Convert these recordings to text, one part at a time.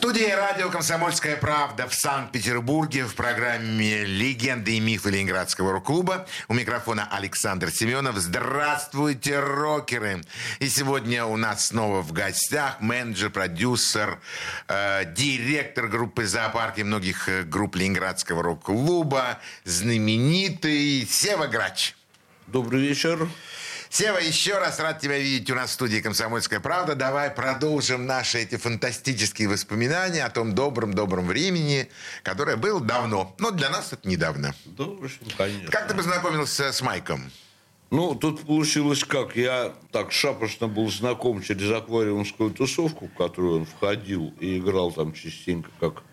студии радио «Комсомольская правда» в Санкт-Петербурге в программе «Легенды и мифы Ленинградского рок-клуба». У микрофона Александр Семенов. Здравствуйте, рокеры! И сегодня у нас снова в гостях менеджер, продюсер, э, директор группы «Зоопарк» и многих э, групп Ленинградского рок-клуба, знаменитый Сева Грач. Добрый вечер. Сева, еще раз рад тебя видеть у нас в студии «Комсомольская правда». Давай продолжим наши эти фантастические воспоминания о том добром-добром времени, которое было давно. Но для нас это недавно. Да, в общем, конечно. Как ты познакомился с Майком? Ну, тут получилось как. Я так шапошно был знаком через аквариумскую тусовку, в которую он входил и играл там частенько как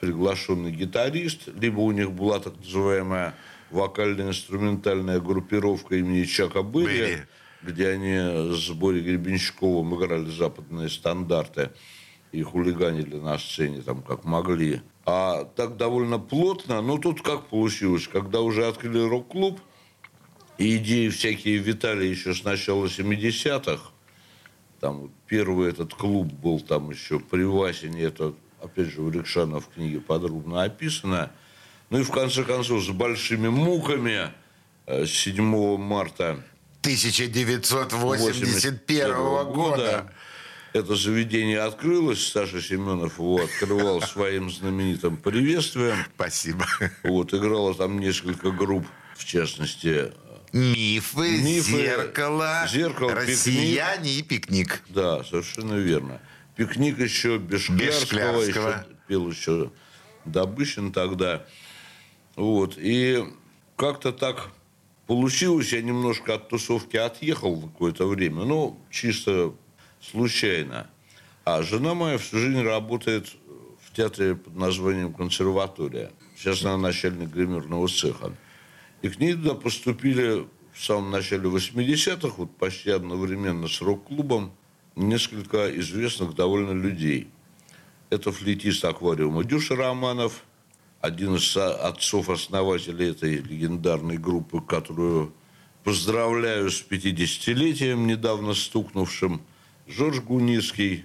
приглашенный гитарист. Либо у них была так называемая вокально-инструментальная группировка имени Чака Берри, где они с Борей Гребенщиковым играли западные стандарты и хулиганили на сцене там как могли. А так довольно плотно, но тут как получилось, когда уже открыли рок-клуб, и идеи всякие витали еще с начала 70-х, там первый этот клуб был там еще при Васине, это опять же у Рикшана в книге подробно описано – ну и в конце концов с большими муками 7 э, марта 1981 года, года это заведение открылось. Саша Семенов его открывал своим знаменитым приветствием. Спасибо. Вот, играло там несколько групп, в частности... Мифы, Мифы зеркало, зеркало россияне пикник. и пикник. Да, совершенно верно. Пикник еще Бешклярского, Бешклярского. еще пел еще Добыщин тогда. Вот. И как-то так получилось, я немножко от тусовки отъехал какое-то время, ну, чисто случайно. А жена моя всю жизнь работает в театре под названием «Консерватория». Сейчас она начальник гримерного цеха. И к ней туда поступили в самом начале 80-х, вот почти одновременно с рок-клубом, несколько известных довольно людей. Это флейтист аквариума Дюша Романов – один из отцов-основателей этой легендарной группы, которую поздравляю с 50-летием, недавно стукнувшим, Жорж Гуницкий,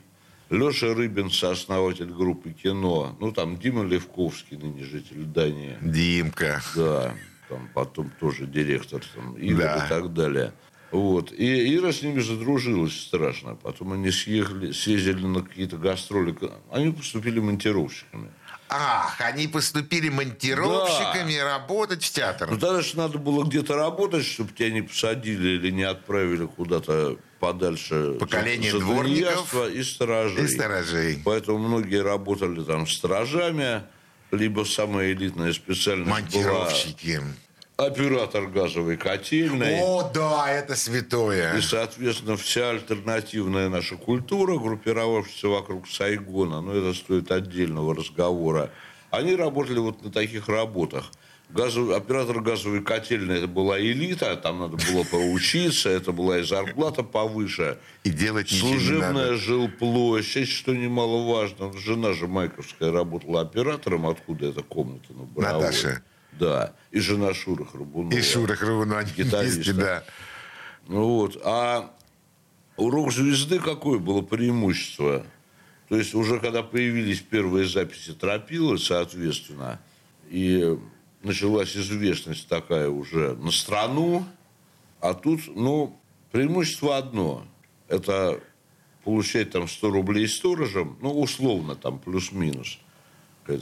Леша Рыбин, сооснователь группы «Кино». Ну, там Дима Левковский, ныне житель Дании. Димка. Да, там потом тоже директор, там, Игорь да. и так далее. Вот. И Ира с ними задружилась страшно. Потом они съехали, съездили на какие-то гастроли. Они поступили монтировщиками. Ах, они поступили монтировщиками да. работать в театр. Ну, тогда же надо было где-то работать, чтобы тебя не посадили или не отправили куда-то подальше. Поколение за, за дворников и сторожей. И сторожей. Поэтому многие работали там сторожами, либо самая элитная специальность Монтировщики. была оператор газовой котельной. О, да, это святое. И, соответственно, вся альтернативная наша культура, группировавшаяся вокруг Сайгона, но это стоит отдельного разговора, они работали вот на таких работах. Газовый, оператор газовой котельной это была элита, там надо было поучиться, это была и зарплата повыше. И делать Служебная жилплощадь, что немаловажно. Жена же Майковская работала оператором, откуда эта комната на Наташа. Да. И жена Шура Храбунова. И Шура Храбунова, вместе, да. Ну вот. А у рок-звезды какое было преимущество? То есть уже когда появились первые записи Тропилы, соответственно, и началась известность такая уже на страну, а тут, ну, преимущество одно. Это получать там 100 рублей сторожем, ну, условно там, плюс-минус –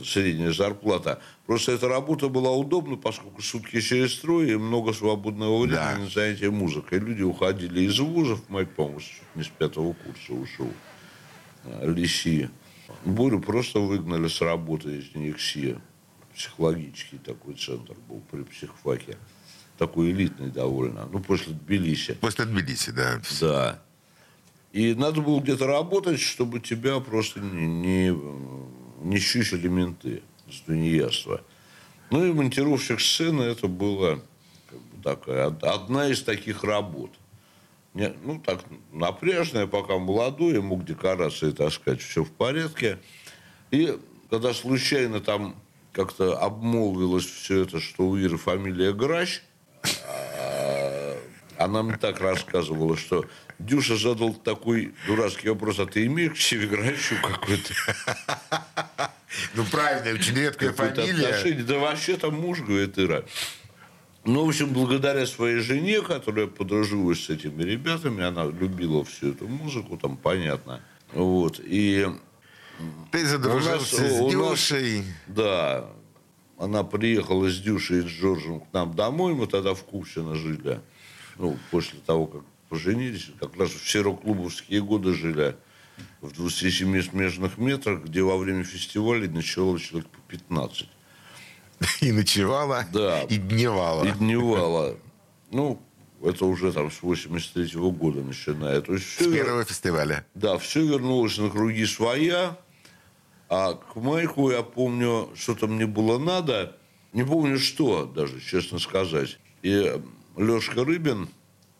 средняя зарплата. Просто эта работа была удобна, поскольку сутки через строй и много свободного времени да. на занятия музыкой. Люди уходили из вузов, мать, по-моему, не с пятого курса ушел, а, Лиси. Борю просто выгнали с работы из НИКСИ. Психологический такой центр был при психфаке. Такой элитный довольно. Ну, после Тбилиси. После Тбилиси, да. Да. И надо было где-то работать, чтобы тебя просто не, не не щущили менты с тунеядства. Ну и монтировщик сцены это было как бы такая, одна из таких работ. Не, ну, так, напряжная, пока молодой, я мог декорации таскать, все в порядке. И когда случайно там как-то обмолвилось все это, что у Иры фамилия Грач, она мне так рассказывала, что Дюша задал такой дурацкий вопрос, а ты имеешь к себе Грачу какой-то? Ну, правильно, очень редкая фамилия. Да вообще там муж, говорит Ира. Ну, в общем, благодаря своей жене, которая подружилась с этими ребятами, она любила всю эту музыку, там понятно. Вот. И ты задружился нас, с Дюшей. Нас, да. Она приехала с Дюшей и с Джорджем к нам домой. Мы тогда в Купчино жили. Ну, после того, как поженились. Как раз в серо-клубовские годы жили. В 27 смежных метрах, где во время фестиваля ночевало человек по 15. И ночевала, да. и дневала. И дневала. Ну, это уже там с 83 -го года начиная. То есть все, с первого фестиваля. Да, все вернулось на круги своя. А к Майку, я помню, что-то мне было надо. Не помню, что даже, честно сказать. И Лешка Рыбин,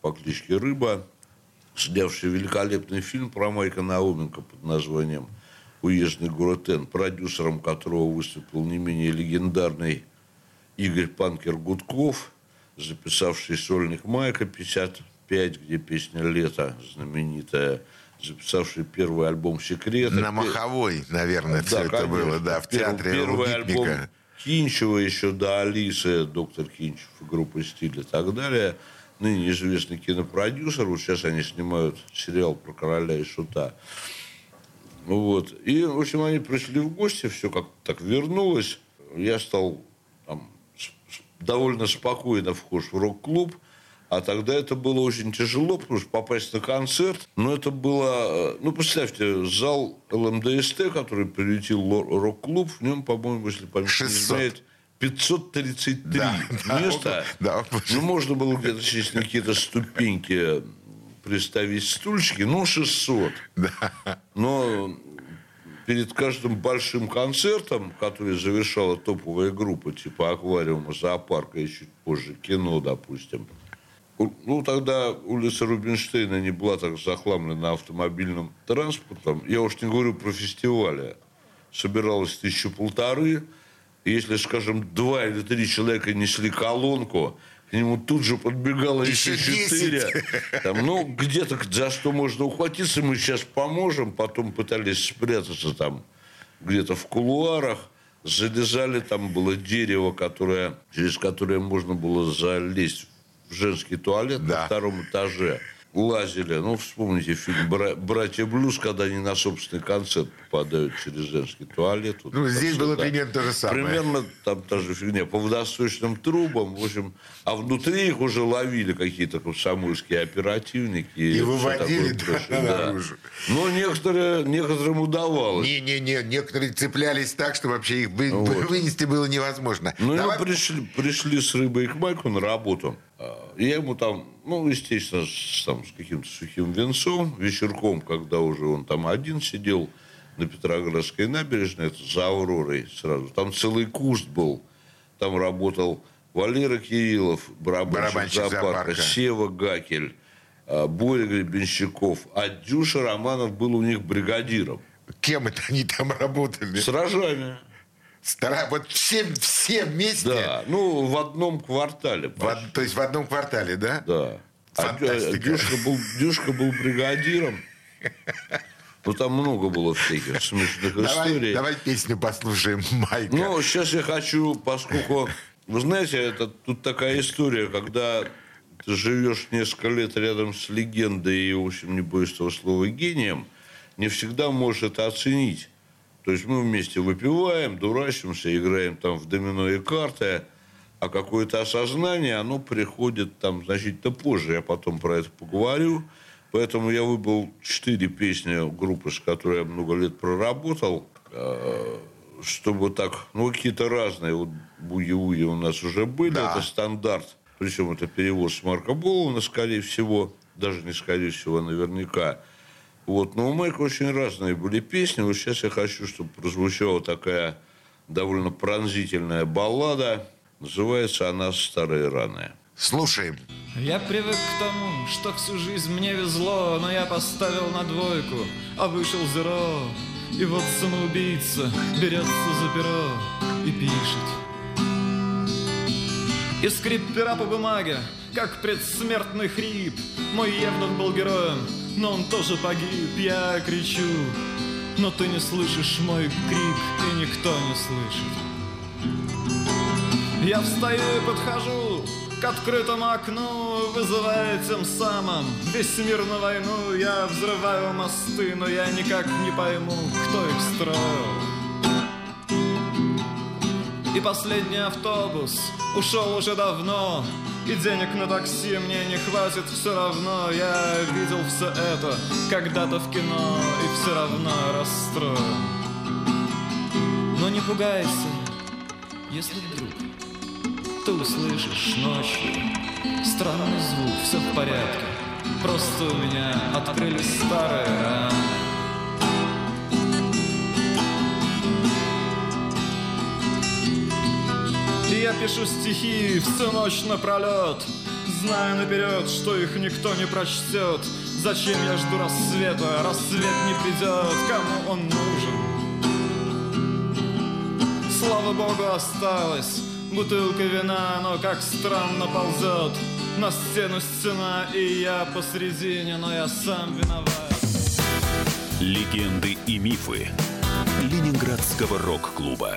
по кличке Рыба, снявший великолепный фильм про Майка Науменко под названием «Уездный город Н», продюсером которого выступил не менее легендарный Игорь Панкер Гудков, записавший сольник Майка 55, где песня «Лето» знаменитая – записавший первый альбом «Секреты». На Маховой, наверное, да, все конечно. это было, да, в театре Первый альбом Кинчева еще до Алисы, доктор Кинчев, группа «Стиль» и так далее. Ныне известный кинопродюсер. Вот сейчас они снимают сериал про короля и шута. Вот. И, в общем, они пришли в гости, все как так вернулось. Я стал там, довольно спокойно вхож в рок-клуб – а тогда это было очень тяжело, потому что попасть на концерт, ну, это было... Э, ну, представьте, зал ЛМДСТ, который прилетел рок-клуб, в нем, по-моему, если память не изменяет, 533 да, места. Да, да, ну, можно было где-то через какие-то ступеньки приставить стульчики, ну, 600. Да. Но перед каждым большим концертом, который завершала топовая группа, типа «Аквариума», «Зоопарка» и чуть позже «Кино», допустим, ну, тогда улица Рубинштейна не была так захламлена автомобильным транспортом. Я уж не говорю про фестивали. Собиралось тысячу полторы. Если, скажем, два или три человека несли колонку, к нему тут же подбегало еще, еще четыре. Там, ну, где-то за что можно ухватиться, мы сейчас поможем. Потом пытались спрятаться там где-то в кулуарах. Залезали, там было дерево, которое, через которое можно было залезть в женский туалет да. на втором этаже лазили. Ну, вспомните фильм «Братья Блюз», когда они на собственный концерт попадают через женский туалет. Вот, ну, здесь было да. примерно то же самое. Примерно там та же фигня. По водосточным трубам, в общем, а внутри их уже ловили какие-то комсомольские оперативники. И, и выводили такое, да, да. наружу. Но некоторые, некоторым удавалось. Не-не-не, некоторые цеплялись так, что вообще их вы, вот. вынести было невозможно. Ну, Давай... пришли, пришли с рыбой к Майку на работу. Я ему там, ну, естественно, с, там, с каким-то сухим венцом, вечерком, когда уже он там один сидел на Петроградской набережной, это за Авророй сразу. Там целый куст был. Там работал Валера Кириллов, барабанщик, барабанщик зоопарка, зоопарка, Сева Гакель, а, Боря Гребенщиков. А Дюша Романов был у них бригадиром. Кем это они там работали? Сражами. Стара... Вот все, все вместе? Да, ну, в одном квартале. В, то есть в одном квартале, да? Да. А Фантастика. А Дюшка был, Дюшка был бригадиром. Ну, там много было всяких смешных давай, историй. Давай песню послушаем Майка. Ну, сейчас я хочу, поскольку... Вы знаете, это тут такая история, когда ты живешь несколько лет рядом с легендой и, в общем, не боюсь этого слова, гением, не всегда можешь это оценить. То есть мы вместе выпиваем, дурачимся, играем там в домино и карты, а какое-то осознание, оно приходит там значительно позже. Я потом про это поговорю. Поэтому я выбрал четыре песни группы, с которой я много лет проработал, э, чтобы так, ну, какие-то разные. Вот буги-уги у нас уже были, да. это стандарт. Причем это перевод с Марка Боловна, скорее всего, даже не скорее всего, а наверняка. Вот. Но у Майка очень разные были песни. Вот сейчас я хочу, чтобы прозвучала такая довольно пронзительная баллада. Называется она «Старые раны». Слушаем. Я привык к тому, что всю жизнь мне везло, но я поставил на двойку, а вышел зеро. И вот самоубийца берется за перо и пишет. И скрип пера по бумаге, как предсмертный хрип. Мой Евнух был героем, но он тоже погиб. Я кричу, но ты не слышишь мой крик, и никто не слышит. Я встаю и подхожу к открытому окну, вызывая тем самым весь мир на войну. Я взрываю мосты, но я никак не пойму, кто их строил. И последний автобус ушел уже давно, и денег на такси мне не хватит. Все равно Я видел все это когда-то в кино. И все равно расстроен. Но не пугайся, если вдруг Ты услышишь ночью Странный звук, все в порядке. Просто у меня открылись старые раны я пишу стихи всю ночь напролет Зная наперед, что их никто не прочтет Зачем я жду рассвета? Рассвет не придет, кому он нужен? Слава богу, осталась бутылка вина Но как странно ползет на стену стена И я посредине, но я сам виноват. Легенды и мифы Ленинградского рок-клуба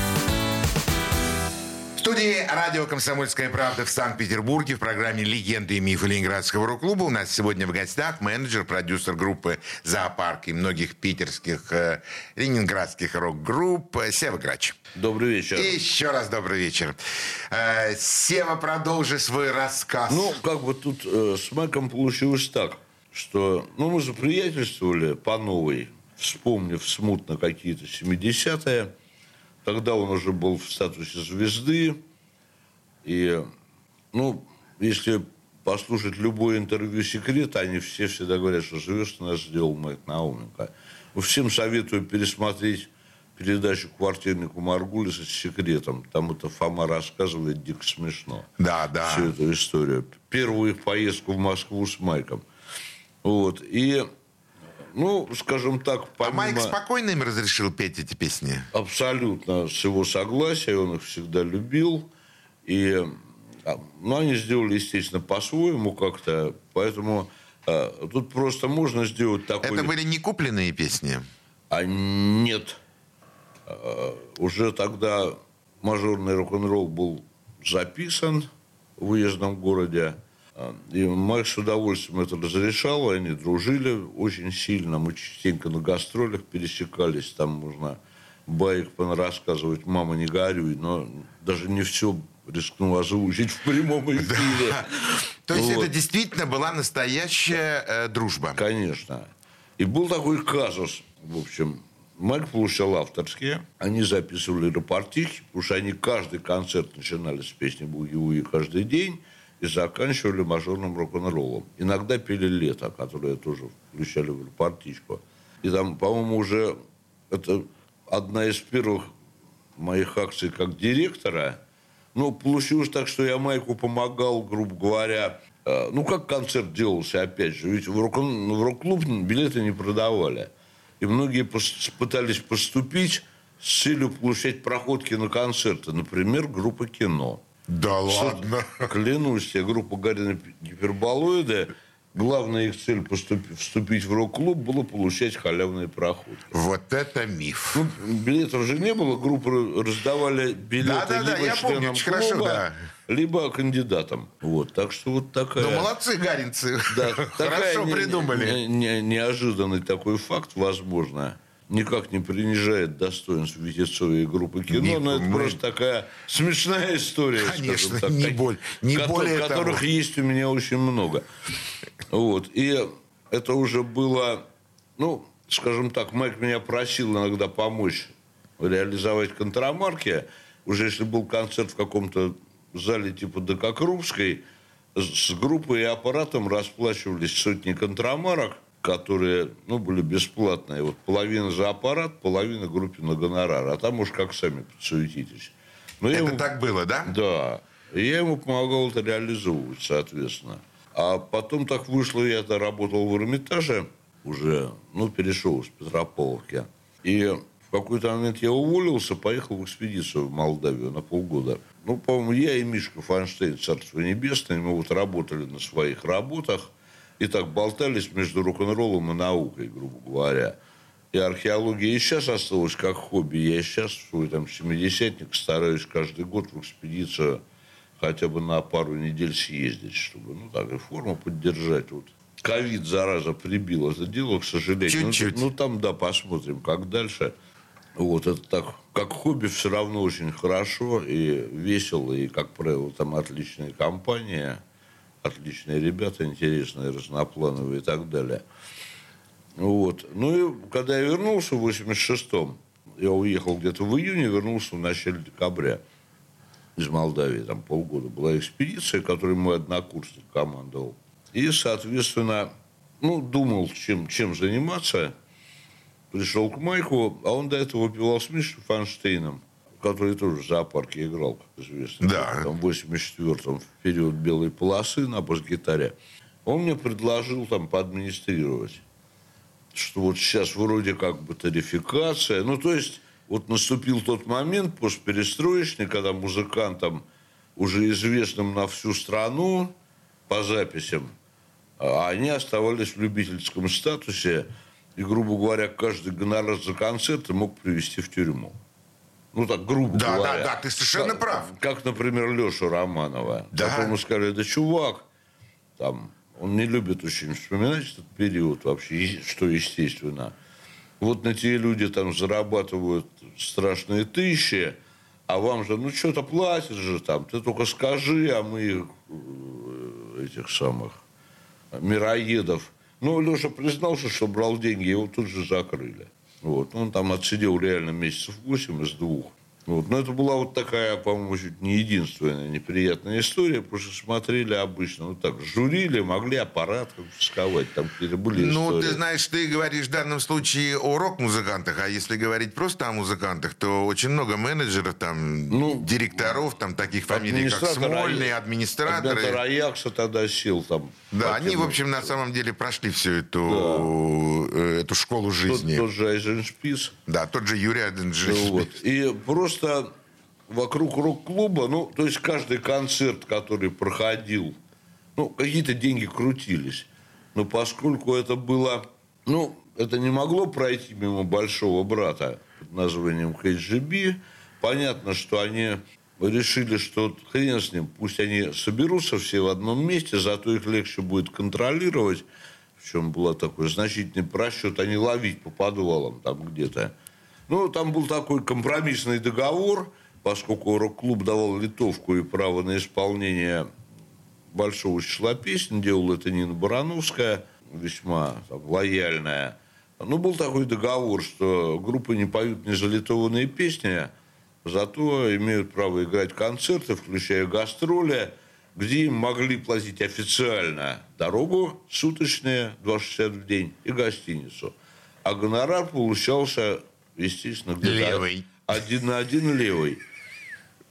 студии радио «Комсомольская правда» в Санкт-Петербурге в программе «Легенды и мифы Ленинградского рок-клуба» у нас сегодня в гостях менеджер, продюсер группы «Зоопарк» и многих питерских, э, ленинградских рок-групп Сева Грач. Добрый вечер. И еще раз добрый вечер. Э, Сева, продолжи свой рассказ. Ну, как бы тут э, с Майком получилось так, что ну, мы заприятельствовали по новой, вспомнив смутно какие-то 70-е, Тогда он уже был в статусе звезды. И, ну, если послушать любое интервью «Секрет», они все всегда говорят, что живешь ты нас сделал Майк Науменко. Всем советую пересмотреть передачу «Квартирнику Маргулиса» с секретом. Там это Фома рассказывает дико смешно. Да, да. Всю эту историю. Первую их поездку в Москву с Майком. Вот. И ну, скажем так, помимо... А Майк спокойно им разрешил петь эти песни? Абсолютно с его согласия, он их всегда любил. И а, ну, они сделали, естественно, по-своему как-то. Поэтому а, тут просто можно сделать такой... Это были не купленные песни? А нет. А, уже тогда мажорный рок-н-ролл был записан в уездном городе. И Майк с удовольствием это разрешал, они дружили очень сильно. Мы частенько на гастролях пересекались, там можно баек рассказывать, мама, не горюй, но даже не все рискнул озвучить в прямом эфире. То есть это действительно была настоящая э, дружба? Конечно. И был такой казус, в общем, Майк получал авторские, они записывали рапортихи, потому что они каждый концерт начинали с песни «Буги-Уи» каждый день и заканчивали мажорным рок-н-роллом. Иногда пели «Лето», которое тоже включали в партичку. И там, по-моему, уже это одна из первых моих акций как директора. Ну, получилось так, что я Майку помогал, грубо говоря, э, ну, как концерт делался, опять же. Ведь в рок-клуб билеты не продавали. И многие пытались поступить с целью получать проходки на концерты. Например, группа «Кино». Да ладно. Клянусь, я группа Гарина Гиперболоида, главная их цель поступить, вступить в рок-клуб было получать халявные проходы. Вот это миф. Ну, билетов же не было, группы раздавали билеты да, да, либо да, членам помню, клуба, хорошо, да. либо кандидатам. Вот, так что вот такая... Ну, молодцы, гаринцы. Да, хорошо придумали. Не, не, неожиданный такой факт, возможно никак не принижает достоинств Витецова и группы кино, не, но это мы... просто такая смешная история. Конечно, так, не, боль, не ко- более которых того. есть у меня очень много. Вот. И это уже было, ну, скажем так, Майк меня просил иногда помочь реализовать контрамарки. Уже если был концерт в каком-то зале типа Дококрупской, с группой и аппаратом расплачивались сотни контрамарок, которые ну, были бесплатные. Вот половина за аппарат, половина группе на гонорар. А там уж как сами подсуетитесь. Но это ему... так было, да? Да. И я ему помогал это реализовывать, соответственно. А потом так вышло, я это работал в Эрмитаже уже, ну, перешел из Петрополовки. И в какой-то момент я уволился, поехал в экспедицию в Молдавию на полгода. Ну, по-моему, я и Мишка Фанштейн, Царство Небесное, мы вот работали на своих работах и так болтались между рок-н-роллом и наукой, грубо говоря. И археология и сейчас осталась как хобби. Я сейчас свой там семидесятник стараюсь каждый год в экспедицию хотя бы на пару недель съездить, чтобы, ну, так, и форму поддержать. Вот ковид, зараза, прибил это дело, к сожалению. Ну, Чуть-чуть. Ну, ну, там, да, посмотрим, как дальше. Вот, это так, как хобби все равно очень хорошо и весело, и, как правило, там отличная компания, отличные ребята, интересные, разноплановые и так далее. Вот. Ну, и когда я вернулся в 86-м, я уехал где-то в июне, вернулся в начале декабря из Молдавии, там полгода была экспедиция, которой мой однокурсник командовал. И, соответственно, ну, думал, чем, чем заниматься. Пришел к Майку, а он до этого выпивал с Мишей Фанштейном, который тоже в зоопарке играл, как известно. Да. Там в 84-м, в период белой полосы на бас-гитаре. Он мне предложил там поадминистрировать. Что вот сейчас вроде как бы тарификация. Ну, то есть, вот наступил тот момент постперестроечный, когда музыкантам, уже известным на всю страну по записям, а они оставались в любительском статусе, и, грубо говоря, каждый гонорар за концерты мог привести в тюрьму. Ну, так, грубо да, говоря. Да, да, ты совершенно как, прав. Как, например, Леша Романова. Да. Которому сказали, да, чувак, там, он не любит очень вспоминать этот период вообще, что естественно. Вот на те люди там зарабатывают страшные тысячи, а вам же, ну, что-то платят же там, ты только скажи, а мы э, этих самых мироедов. Ну, Леша признался, что брал деньги, его тут же закрыли. Вот. Он там отсидел реально месяцев 8 из двух. Вот. Но это была вот такая, по-моему, чуть не единственная неприятная история, потому что смотрели обычно, ну так, журили, могли аппарат конфисковать, там какие-то были Ну, истории. ты знаешь, ты говоришь в данном случае о рок-музыкантах, а если говорить просто о музыкантах, то очень много менеджеров, там, ну, директоров, там, таких фамилий, как Смольный, администраторы. Когда Раякса тогда сел там. Да, они, в общем, на самом деле прошли всю эту, да. Э, эту школу жизни. Тот, тот же Айзеншпис. Да, тот же Юрий Айзеншпис. Вот. И просто просто вокруг рок-клуба, ну, то есть каждый концерт, который проходил, ну, какие-то деньги крутились. Но поскольку это было, ну, это не могло пройти мимо большого брата под названием KGB, понятно, что они решили, что хрен с ним, пусть они соберутся все в одном месте, зато их легче будет контролировать, в чем был такой значительный просчет, а не ловить по подвалам там где-то. Ну, там был такой компромиссный договор, поскольку рок-клуб давал литовку и право на исполнение большого числа песен. Делала это Нина Барановская, весьма там, лояльная. Ну, был такой договор, что группы не поют незалитованные песни, зато имеют право играть концерты, включая гастроли, где им могли платить официально дорогу суточные, 260 в день, и гостиницу. А гонорар получался естественно, где-то левый. один на один левый.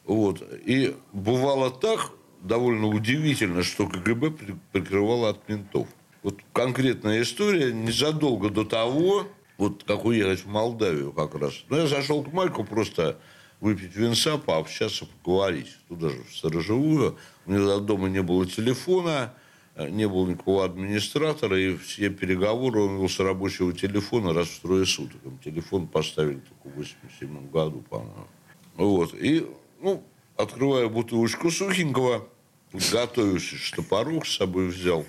Вот. И бывало так, довольно удивительно, что КГБ прикрывало от ментов. Вот конкретная история, незадолго до того, вот как уехать в Молдавию как раз. Ну, я зашел к Майку просто выпить винца, пообщаться, поговорить. Туда же, в сторожевую. У меня дома не было телефона. Э, не было никакого администратора, и все переговоры он вел с рабочего телефона раз в трое суток. Телефон поставили только в 87 году, по-моему. Вот. И, ну, открываю бутылочку сухенького, готовюсь, что порог с собой взял.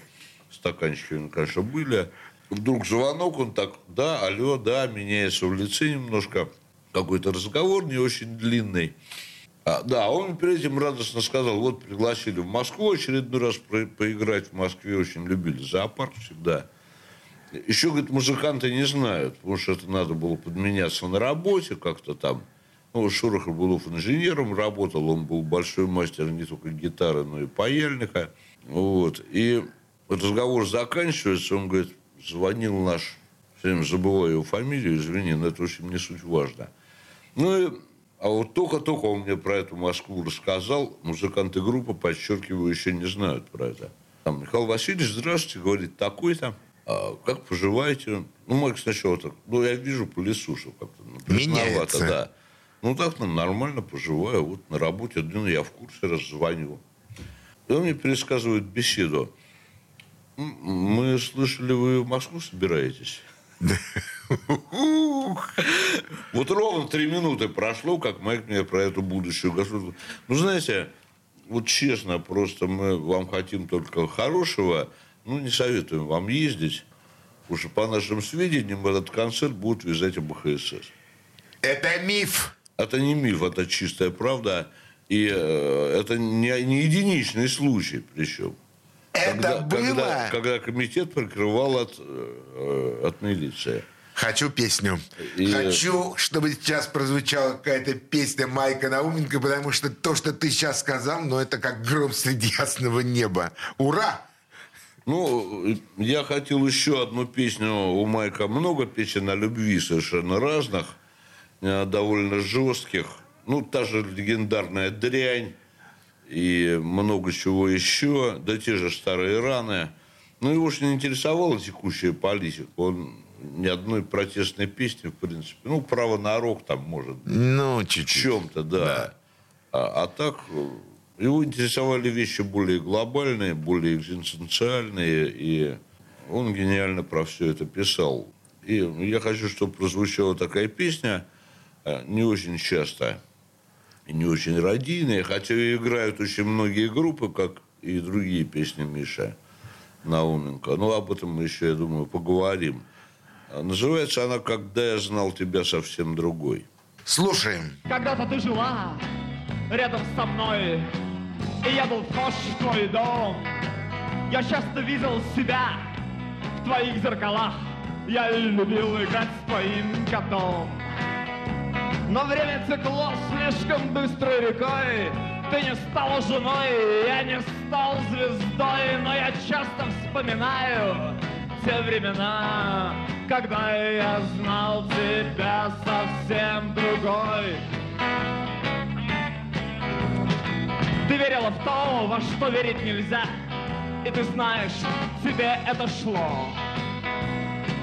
Стаканчики, конечно, были. Вдруг звонок, он так, да, алло, да, меняется в лице немножко. Какой-то разговор не очень длинный. А, да, он перед этим радостно сказал, вот пригласили в Москву очередной раз про- поиграть в Москве, очень любили зоопарк всегда. Еще, говорит, музыканты не знают, потому что это надо было подменяться на работе как-то там. Ну, Шорохов был инженером, работал, он был большой мастер не только гитары, но и паяльника. Вот. И разговор заканчивается, он говорит, звонил наш, все время забываю его фамилию, извини, но это очень не суть важно. Ну и а вот только-только он мне про эту Москву рассказал, музыканты группы, подчеркиваю, еще не знают про это. Там, Михаил Васильевич, здравствуйте, говорит, такой-то. А как поживаете? Ну, Майк сначала так, ну, я вижу по лесу, что как-то ну, Меняется. да. Ну, так ну, нормально поживаю. Вот на работе, ну, я в курсе, раззвоню. И он мне пересказывает беседу. Мы слышали, вы в Москву собираетесь? Вот ровно три минуты прошло, как Майк мне про эту будущую государство. Ну, знаете, вот честно, просто мы вам хотим только хорошего, ну, не советуем вам ездить, потому что, по нашим сведениям, этот концерт будут вязать БХСС. Это миф. Это не миф, это чистая правда. И э, это не, не единичный случай, причем. Это когда, было? Когда, когда комитет прикрывал от, э, от милиции. Хочу песню. И... Хочу, чтобы сейчас прозвучала какая-то песня Майка Науменко, потому что то, что ты сейчас сказал, ну, это как гром среди ясного неба. Ура! Ну, я хотел еще одну песню. У Майка много песен о любви совершенно разных, э, довольно жестких. Ну, та же легендарная «Дрянь» и много чего еще, да те же старые раны. Ну, его же не интересовала текущая политика. Он ни одной протестной песни, в принципе. Ну, право на рок там, может быть. Ну, чуть-чуть. В чем-то, да. да. А, а так, его интересовали вещи более глобальные, более экзистенциальные, и он гениально про все это писал. И я хочу, чтобы прозвучала такая песня, э, не очень часто, не очень родийная, хотя и играют очень многие группы, как и другие песни Миша Науменко. Но об этом мы еще, я думаю, поговорим. Называется она «Когда я знал тебя совсем другой». Слушаем. Когда-то ты жила рядом со мной, и я был вхож в твой дом. Я часто видел себя в твоих зеркалах. Я любил играть с твоим котом. Но время текло слишком быстрой рекой. Ты не стала женой, я не стал звездой, но я часто вспоминаю те времена, когда я знал тебя совсем другой. Ты верила в то, во что верить нельзя, и ты знаешь, тебе это шло.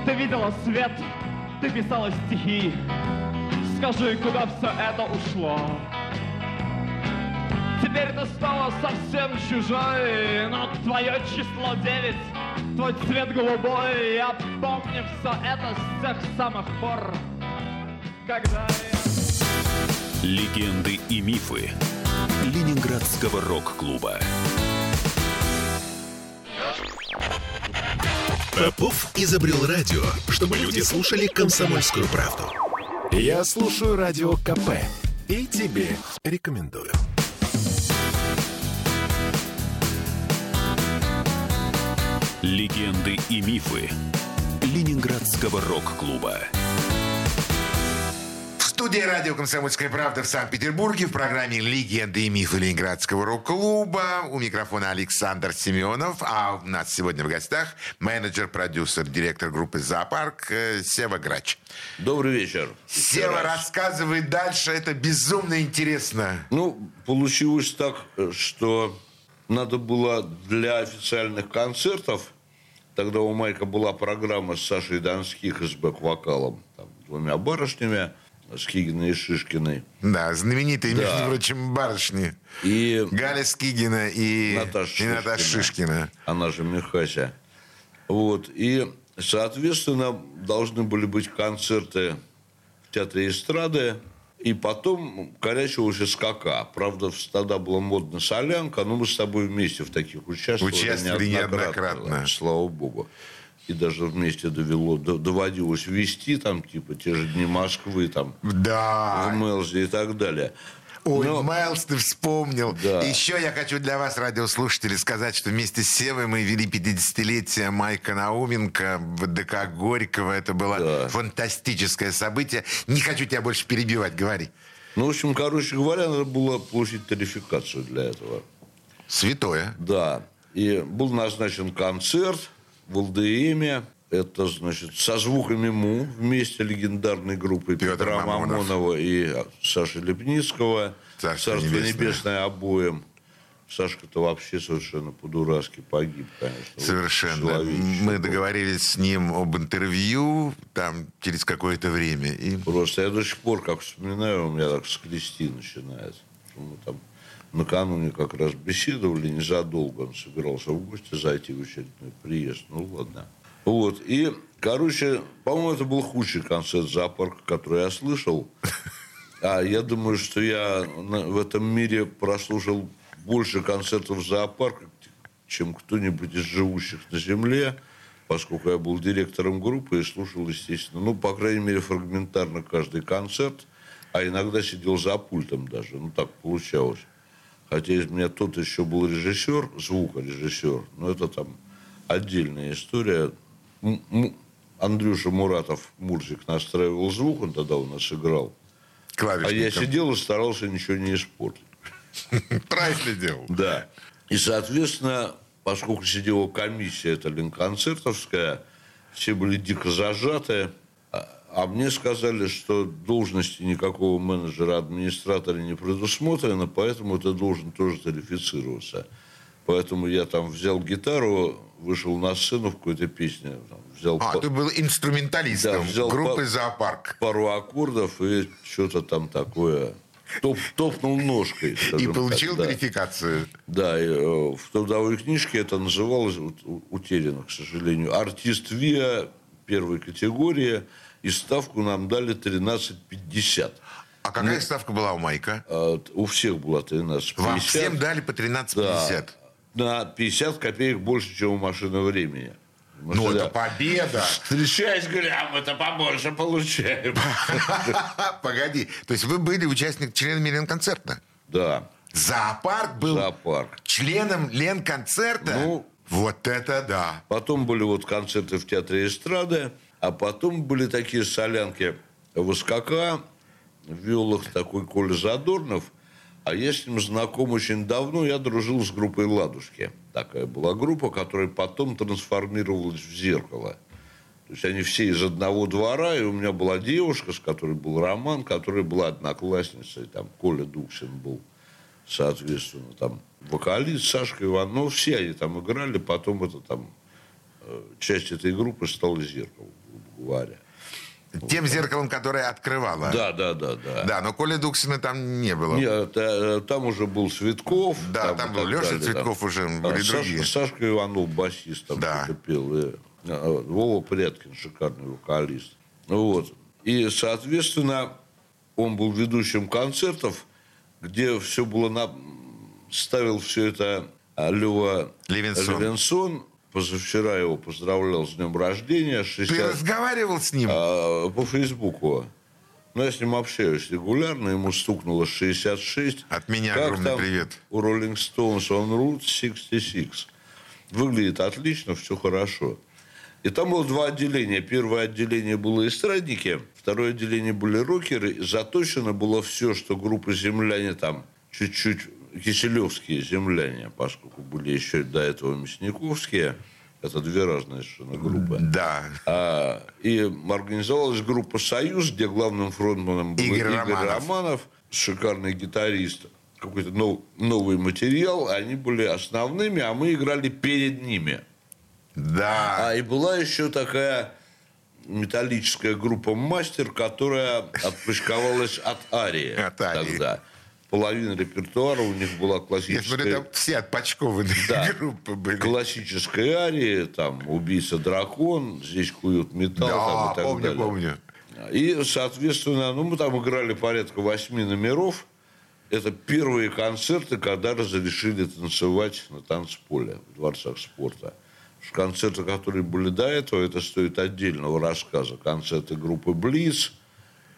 Ты видела свет, ты писала стихи, скажи, куда все это ушло? Теперь ты стала совсем чужой, но твое число девять твой цвет голубой, я помню все это с тех самых пор, когда я... Легенды и мифы Ленинградского рок-клуба. Попов изобрел радио, чтобы люди слушали комсомольскую правду. Я слушаю радио КП и тебе рекомендую. Легенды и мифы Ленинградского рок-клуба. Студии радио «Комсомольская правда» в Санкт-Петербурге в программе «Легенды и мифы Ленинградского рок-клуба». У микрофона Александр Семенов, а у нас сегодня в гостях менеджер, продюсер, директор группы «Зоопарк» э, Сева Грач. Добрый вечер. Сева, рассказывай дальше, это безумно интересно. Ну, получилось так, что надо было для официальных концертов, тогда у Майка была программа с Сашей Донских и с бэк-вокалом, там, двумя барышнями, Скигиной и Шишкиной. Да, знаменитые, да. между прочим, барышни. И Галя Скигина и Наташа, и Наташа Шишкина. Она же Михася. Вот. И, соответственно, должны были быть концерты в Театре эстрады и потом корячилась СКК. Правда, тогда было модно солянка, но мы с тобой вместе в таких участвовали, участвовали неоднократно. неоднократно. Слава богу. И даже вместе довело, доводилось вести там, типа, те же дни Москвы, там, да. в Мелзе и так далее. Ой, Но... Майлз, ты вспомнил. Да. Еще я хочу для вас, радиослушатели, сказать, что вместе с Севой мы вели 50-летие Майка Науменко в ДК Горького. Это было да. фантастическое событие. Не хочу тебя больше перебивать, говори. Ну, в общем, короче говоря, надо было получить тарификацию для этого. Святое. Да. И был назначен концерт в ЛДМе. Это, значит, со звуками МУ вместе легендарной группы Петр Петра Мамонов. Мамонова и Саши Лепницкого. Царство Царство небесное. небесное обоим. Сашка-то вообще совершенно по-дурацки погиб, конечно. Совершенно. Мы договорились с ним об интервью там через какое-то время. И Просто я до сих пор, как вспоминаю, у меня так скрести начинается. Мы там накануне как раз беседовали незадолго. Он собирался в гости зайти в очередной приезд. Ну, ладно. Вот. И, короче, по-моему, это был худший концерт зоопарка, который я слышал. А я думаю, что я в этом мире прослушал больше концертов зоопарка, чем кто-нибудь из живущих на Земле, поскольку я был директором группы и слушал, естественно, ну, по крайней мере, фрагментарно каждый концерт, а иногда сидел за пультом даже, ну, так получалось. Хотя из меня тот еще был режиссер, звукорежиссер, но это там отдельная история. Андрюша Муратов, Мурзик, настраивал звук, он тогда у нас играл. А я сидел и старался ничего не испортить. Правильно делал. Да. И, соответственно, поскольку сидела комиссия, это Ленконцертовская, все были дико зажаты, а- мне сказали, что должности никакого менеджера, администратора не предусмотрено, поэтому ты должен тоже тарифицироваться. Поэтому я там взял гитару, вышел на сцену в какой-то песне, там, взял А, па- ты был инструменталистом Да, взял группы па- «Зоопарк». пару аккордов и что-то там такое. Топ, топнул ножкой. И получил так, да. тарификацию. Да, и, э, в трудовой книжке это называлось, вот, утеряно, к сожалению, артист ВИА первой категории, и ставку нам дали 13,50. А какая ставка была у Майка? А, у всех была 13,50. Вам всем дали по 13,50. Да, на 50 копеек больше, чем у машины времени. Мы Ну, это победа. Встречаясь, говорю, а мы-то побольше получаем. Погоди. То есть вы были участник, членом Ленконцерта? Да, Зоопарк был зоопарк. членом Ленконцерта? Ну, вот это да. Потом были вот концерты в театре эстрады, а потом были такие солянки в СКК, вел их такой Коля Задорнов, а я с ним знаком очень давно, я дружил с группой «Ладушки». Такая была группа, которая потом трансформировалась в «Зеркало». То есть они все из одного двора, и у меня была девушка, с которой был роман, которая была одноклассницей, там Коля Дуксин был, соответственно, там вокалист Сашка Иванов, все они там играли, потом это там э, часть этой группы стала «Зеркало», говоря. Тем зеркалом, которое открывало. Да, да, да, да. Да, но Коля Дуксина там не было. Нет, э, там уже был Цветков. Да, там и был Леша далее, Цветков уже, А, были Сашка- другие. Сашка Иванов, басист, там Да. пел. и, а, Вова Пряткин, шикарный вокалист. Вот. И, соответственно, он был ведущим концертов, где все было на... Ставил все это а, Лева Левинсон. Левинсон. Позавчера его поздравлял с днем рождения. Ты 60... разговаривал с ним? А, по Фейсбуку. Ну, я с ним общаюсь регулярно, ему стукнуло 66. От меня Как огромный там привет. У Rolling Stones он Route 66. Выглядит отлично, все хорошо. И там было два отделения. Первое отделение было эстрадники, второе отделение были рокеры. Заточено было все, что группа «Земляне» там чуть-чуть киселевские земляне, поскольку были еще до этого мясниковские. Это две разные совершенно группы. Да. А, и организовалась группа «Союз», где главным фронтманом был Игорь Игорь, Романов. Романов. шикарный гитарист. Какой-то нов- новый материал. Они были основными, а мы играли перед ними. Да. А и была еще такая металлическая группа «Мастер», которая отпочковалась от Арии. От Арии. Тогда. Половина репертуара у них была Я классическая. смотрю, там все отпочкованные Да. группы были. классической арии, там «Убийца дракон», здесь куют металл там, Да, и так помню, далее. помню. И, соответственно, ну, мы там играли порядка восьми номеров. Это первые концерты, когда разрешили танцевать на танцполе в дворцах спорта. Концерты, которые были до этого, это стоит отдельного рассказа. Концерты группы «Близ»,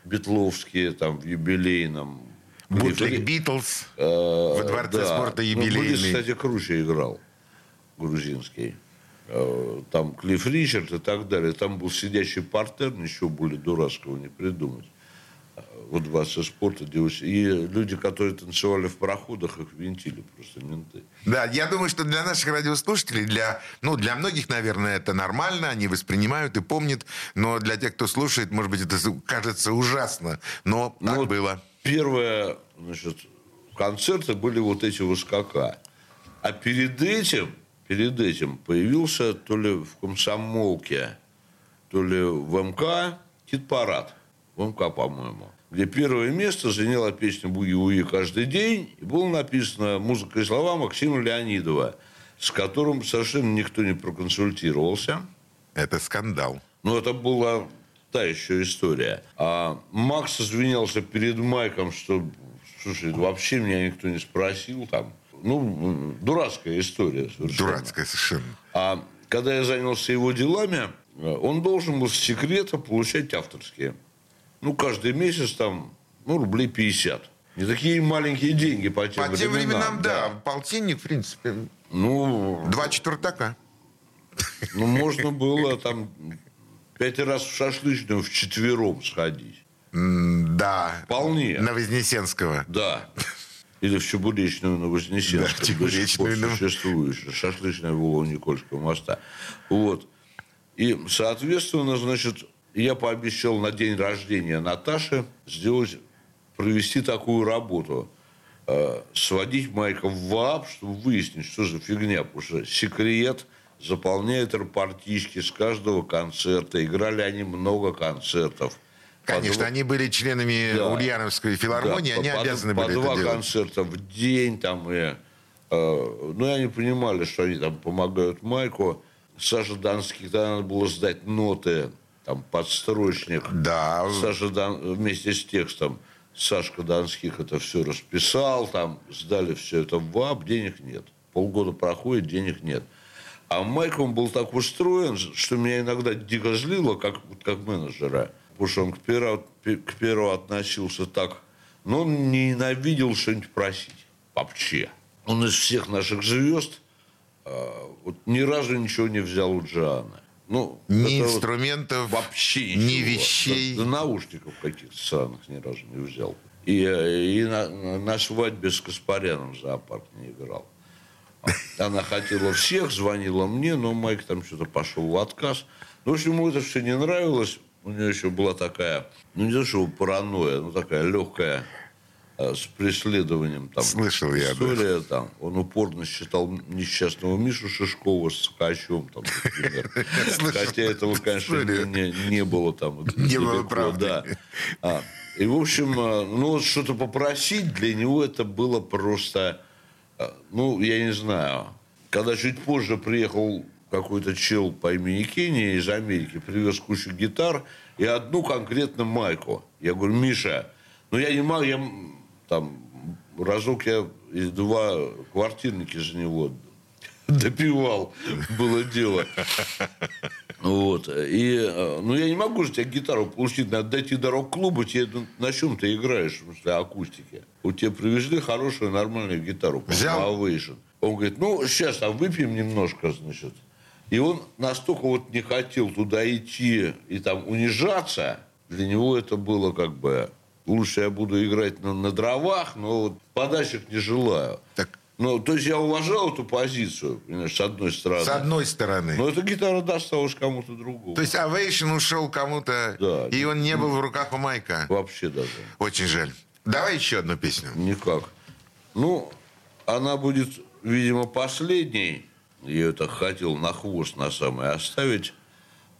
Бетловские, там, в юбилейном. Бутлик Клифф- Битлз Э, во дворце да. спорта Ну, юбилейный. кстати, круче играл. Грузинский. Э, Там Клифф Ричард и так далее. Там был сидящий портер, ничего более дурацкого не придумать. вот дворце спорта девушки. И люди, которые танцевали в проходах, их винтили просто менты. Да, я думаю, что для наших радиослушателей, для, ну, для многих, наверное, это нормально, они воспринимают и помнят, но для тех, кто слушает, может быть, это кажется ужасно, но ну, так вот было. Первое, значит, концерты были вот эти в СКК. А перед этим, перед этим появился то ли в комсомолке, то ли в МК хит-парад. В МК, по-моему где первое место заняла песня «Буги-уги каждый день», и было написано музыка и слова Максима Леонидова, с которым совершенно никто не проконсультировался. Это скандал. Ну, это была та еще история. А Макс извинялся перед Майком, что, слушай, вообще меня никто не спросил там. Ну, дурацкая история совершенно. Дурацкая совершенно. А когда я занялся его делами, он должен был с секрета получать авторские ну, каждый месяц там, ну, рублей 50. Не такие маленькие деньги по тем, по тем временам. временам да. да. Полтинник, в принципе. Ну, два четвертака. Ну, можно было там пять раз в шашлычную в четвером сходить. Да. Вполне. На Вознесенского. Да. Или в Чебуречную на Вознесенском. Да, Чебуречную. На... Существующая. Шашлычная в углу Никольского моста. Вот. И, соответственно, значит, я пообещал на день рождения Наташи сделать, провести такую работу. Э, сводить Майка в ВАП, чтобы выяснить, что за фигня. Потому что секрет заполняет рапортички с каждого концерта. Играли они много концертов. Конечно, по они были членами да, Ульяновской филармонии, да, они по, обязаны по были по два делать. концерта в день там и э, ну, они понимали, что они там помогают Майку. Саша Донский, тогда надо было сдать ноты там подстрочник. Да. Саша Дан, вместе с текстом. Сашка Донских это все расписал, там сдали все это в ВАП, денег нет. Полгода проходит, денег нет. А Майк, он был так устроен, что меня иногда дико злило, как, как менеджера. Потому что он к Перу, к Перу относился так, но он ненавидел что-нибудь просить. Вообще. Он из всех наших звезд а, вот, ни разу ничего не взял у Джоанны. Ну, ни инструментов, вообще ни вещей. Да, да наушников каких-то странных ни разу не взял. И, э, и на, на свадьбе с Каспаряном в зоопарк не играл. Она хотела всех, звонила мне, но Майк там что-то пошел в отказ. Ну, в общем, ему это все не нравилось. У нее еще была такая, ну, не то, что паранойя, но такая легкая Э, с преследованием. Там, Слышал я, история, да. Там, он упорно считал несчастного Мишу Шишкова с Сукачем, там, например. Хотя этого, конечно, не, не было там. Не было правды. Да. А, и, в общем, э, ну, что-то попросить для него это было просто, ну, я не знаю. Когда чуть позже приехал какой-то чел по имени Кения из Америки, привез кучу гитар и одну конкретно майку. Я говорю, Миша, ну я не могу, я там разок я и два квартирники за него допивал, было дело. Вот. И, э, ну, я не могу же тебе гитару получить, надо дойти до рок-клуба, тебе на чем ты играешь, в смысле, акустике. У тебя привезли хорошую, нормальную гитару. Взял? Ovation. Он говорит, ну, сейчас там выпьем немножко, значит. И он настолько вот не хотел туда идти и там унижаться, для него это было как бы лучше я буду играть на, на дровах, но вот подачек не желаю. Так. Ну, то есть я уважал эту позицию, понимаешь, с одной стороны. С одной стороны. Но эта гитара досталась кому-то другому. То есть Овейшн ушел кому-то, да, и он не был в руках у Майка. Вообще даже. Очень жаль. Давай еще одну песню. Никак. Ну, она будет, видимо, последней. Я это хотел на хвост на самое оставить.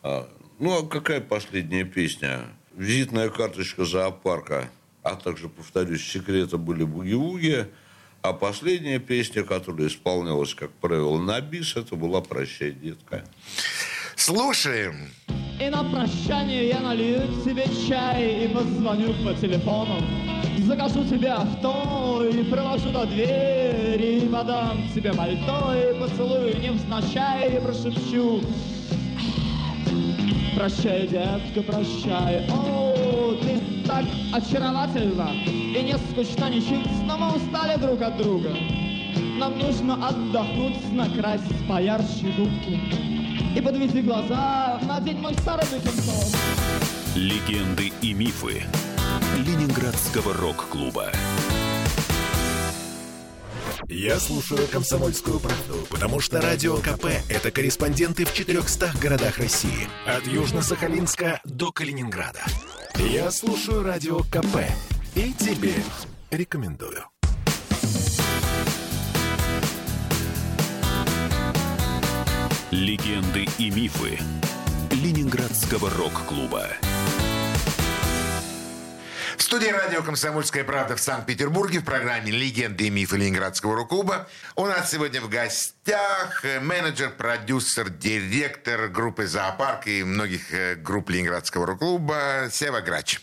А, ну, а какая последняя песня? визитная карточка зоопарка, а также, повторюсь, секреты были буги-вуги. А последняя песня, которая исполнялась, как правило, на бис, это была «Прощай, детка». Слушаем. И на прощание я налью тебе чай и позвоню по телефону. Закажу тебе авто и провожу до двери, подам тебе пальто и поцелую невзначай и прошепчу Прощай, детка, прощай, ты так очаровательна И не скучно ничуть, но мы устали друг от друга Нам нужно отдохнуть, накрасить поярче губки И подведи глаза, надень мой старый бюджет Легенды и мифы Ленинградского рок-клуба. Я слушаю «Комсомольскую правду», потому что «Радио КП» — это корреспонденты в 400 городах России. От Южно-Сахалинска до Калининграда. Я слушаю «Радио КП» и тебе рекомендую. Легенды и мифы Ленинградского рок-клуба студии радио «Комсомольская правда» в Санкт-Петербурге в программе «Легенды и мифы Ленинградского рок-клуба». У нас сегодня в гостях менеджер, продюсер, директор группы «Зоопарк» и многих э, групп Ленинградского рок-клуба Сева Грач.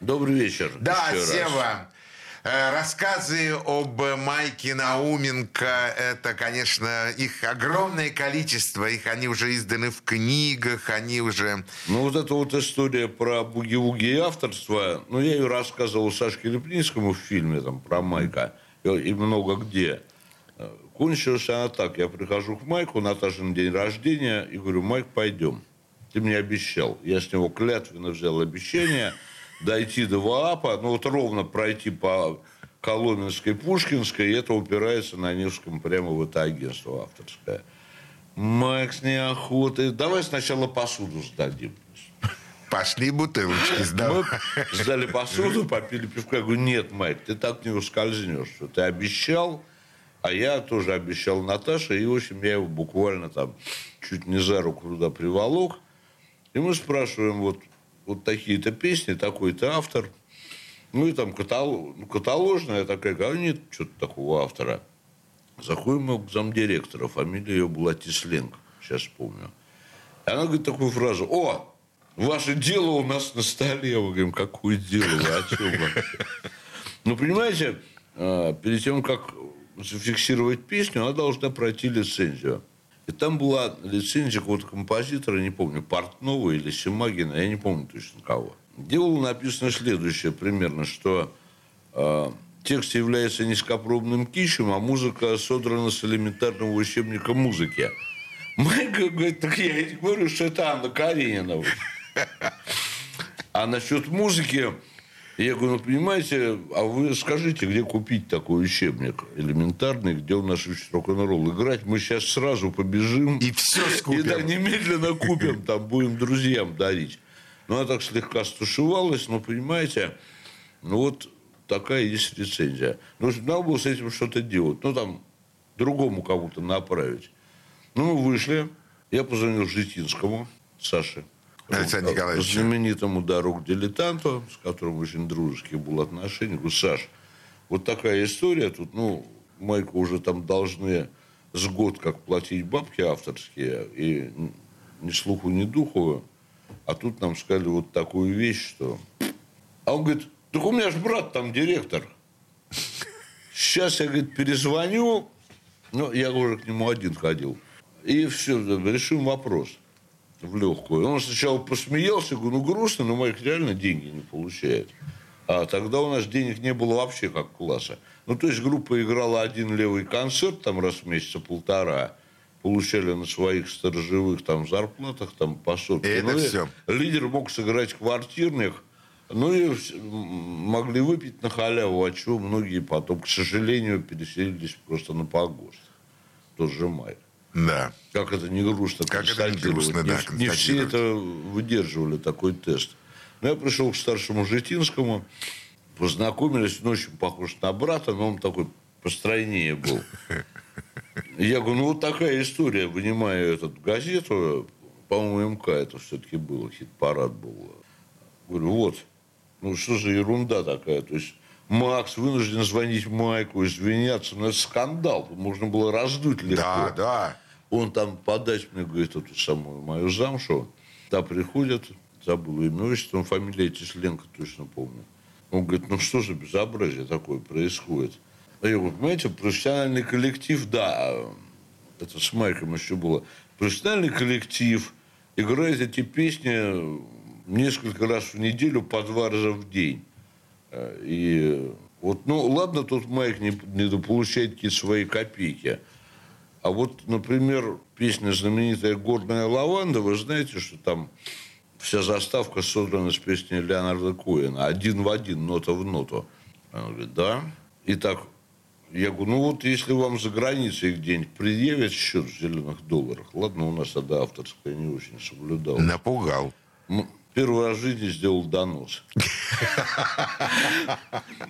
Добрый вечер. Да, Сева. Раз. Э, рассказы об Майке Науменко, это, конечно, их огромное количество, их они уже изданы в книгах, они уже... Ну, вот эта вот история про буги-вуги и авторство, ну, я ее рассказывал Сашке Лепнинскому в фильме там про Майка, и много где. Кончилась она так, я прихожу к Майку, Наташа на день рождения, и говорю, Майк, пойдем. Ты мне обещал. Я с него клятвенно взял обещание – дойти до ВААПа, ну вот ровно пройти по Коломенской, Пушкинской, и это упирается на Невском прямо в это агентство авторское. Макс неохоты. Давай сначала посуду сдадим. Пошли бутылочки сдал. Мы сдали посуду, попили пивка. Я говорю, нет, Майк, ты так не ускользнешь. Что ты обещал, а я тоже обещал Наташе. И, в общем, я его буквально там чуть не за руку туда приволок. И мы спрашиваем, вот вот такие-то песни, такой-то автор. Ну, и там каталог, ну, каталожная такая, а нет что-то такого автора. Заходим мы к замдиректора, фамилия ее была Тисленко, сейчас помню. И она говорит такую фразу, о, ваше дело у нас на столе. Мы говорим, какое дело, вы о чем вообще? Ну, понимаете, а, перед тем, как зафиксировать песню, она должна пройти лицензию. И там была лицензия какого-то композитора, не помню, Портнова или Симагина, я не помню точно кого. Где было написано следующее примерно, что э, текст является низкопробным кищем, а музыка содрана с элементарного учебника музыки. Майка говорит, так я и говорю, что это Анна Каренина. А насчет музыки, я говорю, ну, понимаете, а вы скажите, где купить такой учебник элементарный, где у нас учат рок-н-ролл играть, мы сейчас сразу побежим. И все скупим. И да, немедленно купим, там будем друзьям дарить. Ну, она так слегка стушевалась, но, понимаете, ну, вот такая есть рецензия. Ну, надо было с этим что-то делать. Ну, там, другому кому-то направить. Ну, мы вышли. Я позвонил Житинскому, Саше. Александр Николаевич. знаменитому дорогу дилетанту, с которым очень дружеские были отношения. Говорю, Саш, вот такая история. Тут, ну, Майку уже там должны с год как платить бабки авторские. И ни слуху, ни духу. А тут нам сказали вот такую вещь, что... А он говорит, так у меня же брат там директор. Сейчас я, говорит, перезвоню. Ну, я уже к нему один ходил. И все, решим вопрос в легкую. Он сначала посмеялся, говорю, ну грустно, но моих реально деньги не получает. А тогда у нас денег не было вообще как класса. Ну, то есть группа играла один левый концерт там раз в месяца полтора, получали на своих сторожевых там зарплатах там по сотке. И ну, это все. Лидер мог сыграть квартирных, ну и могли выпить на халяву, а чего многие потом, к сожалению, переселились просто на погост. Тот же Майк. Да. Как это не грустно Как это не грустно, не, да, не все это выдерживали, такой тест. Но я пришел к старшему Житинскому, познакомились, он очень похож на брата, но он такой постройнее был. Я говорю, ну вот такая история, вынимаю эту газету, по-моему, МК это все-таки было, хит-парад был. Говорю, вот, ну что за ерунда такая, то есть Макс вынужден звонить Майку, извиняться. Но это скандал. Можно было раздуть легко. Да, да. Он там подать мне, говорит, эту самую мою замшу. Та приходит, забыл имя, отчество, фамилия Тесленко точно помню. Он говорит, ну что за безобразие такое происходит? А я говорю, понимаете, профессиональный коллектив, да, это с Майком еще было. Профессиональный коллектив играет эти песни несколько раз в неделю по два раза в день. И вот, ну, ладно, тут Майк не, не получает какие-то свои копейки. А вот, например, песня знаменитая «Горная лаванда», вы знаете, что там вся заставка создана с песни Леонарда Коэна. Один в один, нота в ноту. Он говорит, да. И так, я говорю, ну вот если вам за границей где-нибудь предъявят счет в зеленых долларах, ладно, у нас тогда авторская не очень соблюдала. Напугал. Первый раз в жизни сделал донос.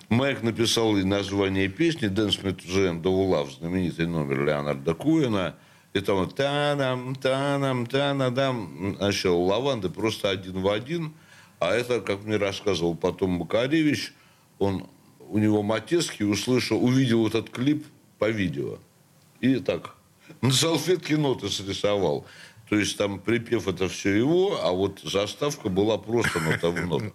Майк написал и название песни «Dance Me to the End of Love», знаменитый номер Леонарда Куина. И там танам, танам, танадам. Начал лаванды просто один в один. А это, как мне рассказывал потом Макаревич, он, у него Матецкий услышал, увидел этот клип по видео. И так на салфетке ноты срисовал. То есть там припев это все его, а вот заставка была просто нота в ноту.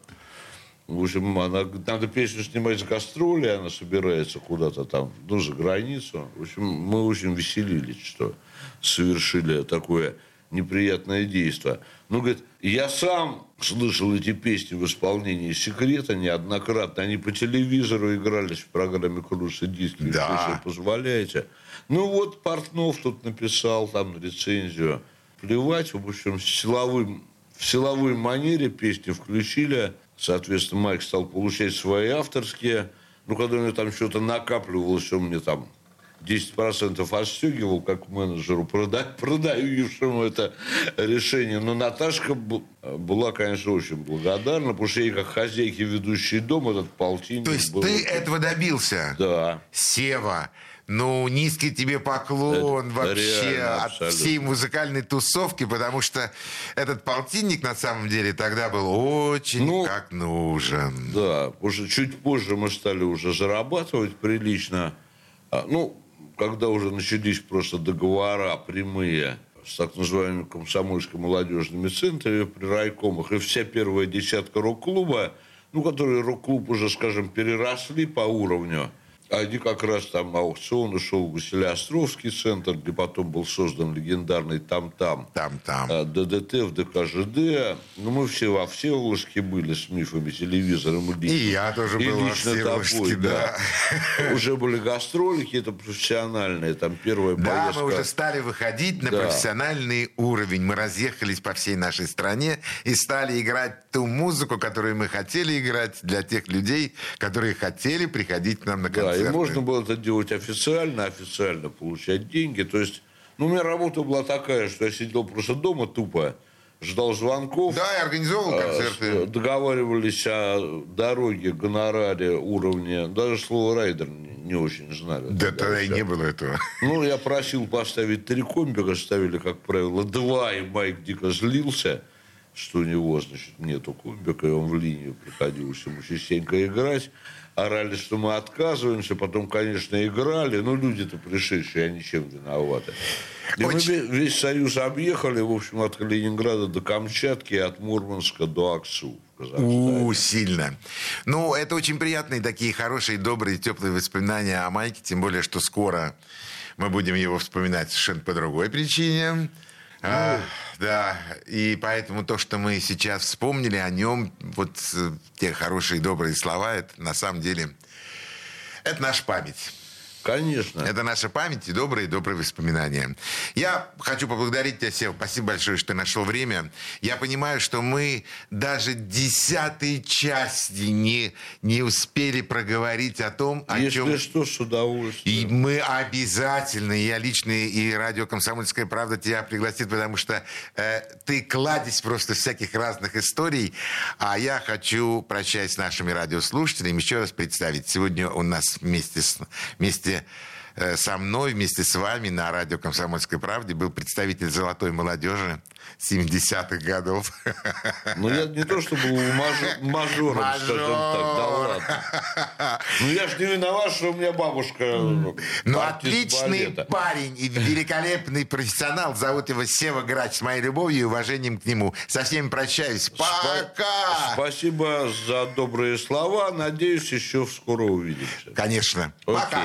В общем, она, надо песню снимать с гастроли, она собирается куда-то там, ну, за границу. В общем, мы очень веселились, что совершили такое неприятное действие. Ну, говорит, я сам слышал эти песни в исполнении «Секрета» неоднократно. Они по телевизору игрались в программе «Круши диски». Да. Если позволяете. Ну, вот Портнов тут написал там рецензию. Плевать, в общем, в силовым, в силовой манере песни включили. Соответственно, Майк стал получать свои авторские. Ну, когда у него там что-то накапливалось, он мне там 10% отстегивал как менеджеру, прода- продающему это решение. Но Наташка была, конечно, очень благодарна, потому что ей, как хозяйке, ведущей дом, этот полтинник... То есть был... ты этого добился? Да. Сева, ну, низкий тебе поклон это вообще реально, от всей музыкальной тусовки, потому что этот полтинник на самом деле тогда был очень ну, как нужен. Да, уже чуть позже мы стали уже зарабатывать прилично. А, ну, когда уже начались просто договора прямые с так называемыми комсомольско-молодежными центрами при райкомах, и вся первая десятка рок-клуба, ну, которые рок-клуб уже, скажем, переросли по уровню – они как раз там аукцион ушел в Василиостровский центр, где потом был создан легендарный «Там-там». «Там-там». А, ДДТ в ДКЖД. Ну, мы все во Всеволожске были с мифами, телевизором. И, и я тоже был во Всеволожске, да. да. Уже были гастролики, это профессиональные, там первая да, поездка. Да, мы уже стали выходить на да. профессиональный уровень. Мы разъехались по всей нашей стране и стали играть ту музыку, которую мы хотели играть для тех людей, которые хотели приходить к нам на концерты. Да, и можно было это делать официально, официально получать деньги. То есть, ну, у меня работа была такая, что я сидел просто дома тупо, ждал звонков. Да, и организовывал а, концерты. Договаривались о дороге, гонораре, уровне. Даже слово «райдер» не очень знали. Да, тогда и не было этого. Ну, я просил поставить три комбика, ставили, как правило, два, и Майк дико злился, что у него, значит, нету комбика, и он в линию приходилось ему частенько играть орали, что мы отказываемся, потом, конечно, играли, но люди-то пришедшие, они чем виноваты. И Очень... мы весь Союз объехали, в общем, от Калининграда до Камчатки, от Мурманска до Аксу. У, сильно. Ну, это очень приятные такие хорошие, добрые, теплые воспоминания о Майке, тем более, что скоро мы будем его вспоминать совершенно по другой причине. А, да, и поэтому то, что мы сейчас вспомнили о нем, вот э, те хорошие добрые слова, это на самом деле, это наша память. Конечно. Это наша память и добрые, добрые воспоминания. Я хочу поблагодарить тебя, Сев. Спасибо большое, что ты нашел время. Я понимаю, что мы даже десятой части не, не успели проговорить о том, о Если чем... что, с удовольствием. И мы обязательно, я лично и радио «Комсомольская правда» тебя пригласит, потому что э, ты кладезь просто всяких разных историй. А я хочу, прощаясь с нашими радиослушателями, еще раз представить. Сегодня у нас вместе, с, вместе Э, со мной, вместе с вами на радио «Комсомольской правде» был представитель золотой молодежи 70-х годов. Ну, я не то, что был мажор, мажором, Мажор. скажем так, да ладно. Ну, я же не виноват, что у меня бабушка Ну, отличный балета. парень и великолепный профессионал. Зовут его Сева Грач. С моей любовью и уважением к нему. Со всеми прощаюсь. Пока! Спасибо за добрые слова. Надеюсь, еще скоро увидимся. Конечно. Окей. Пока.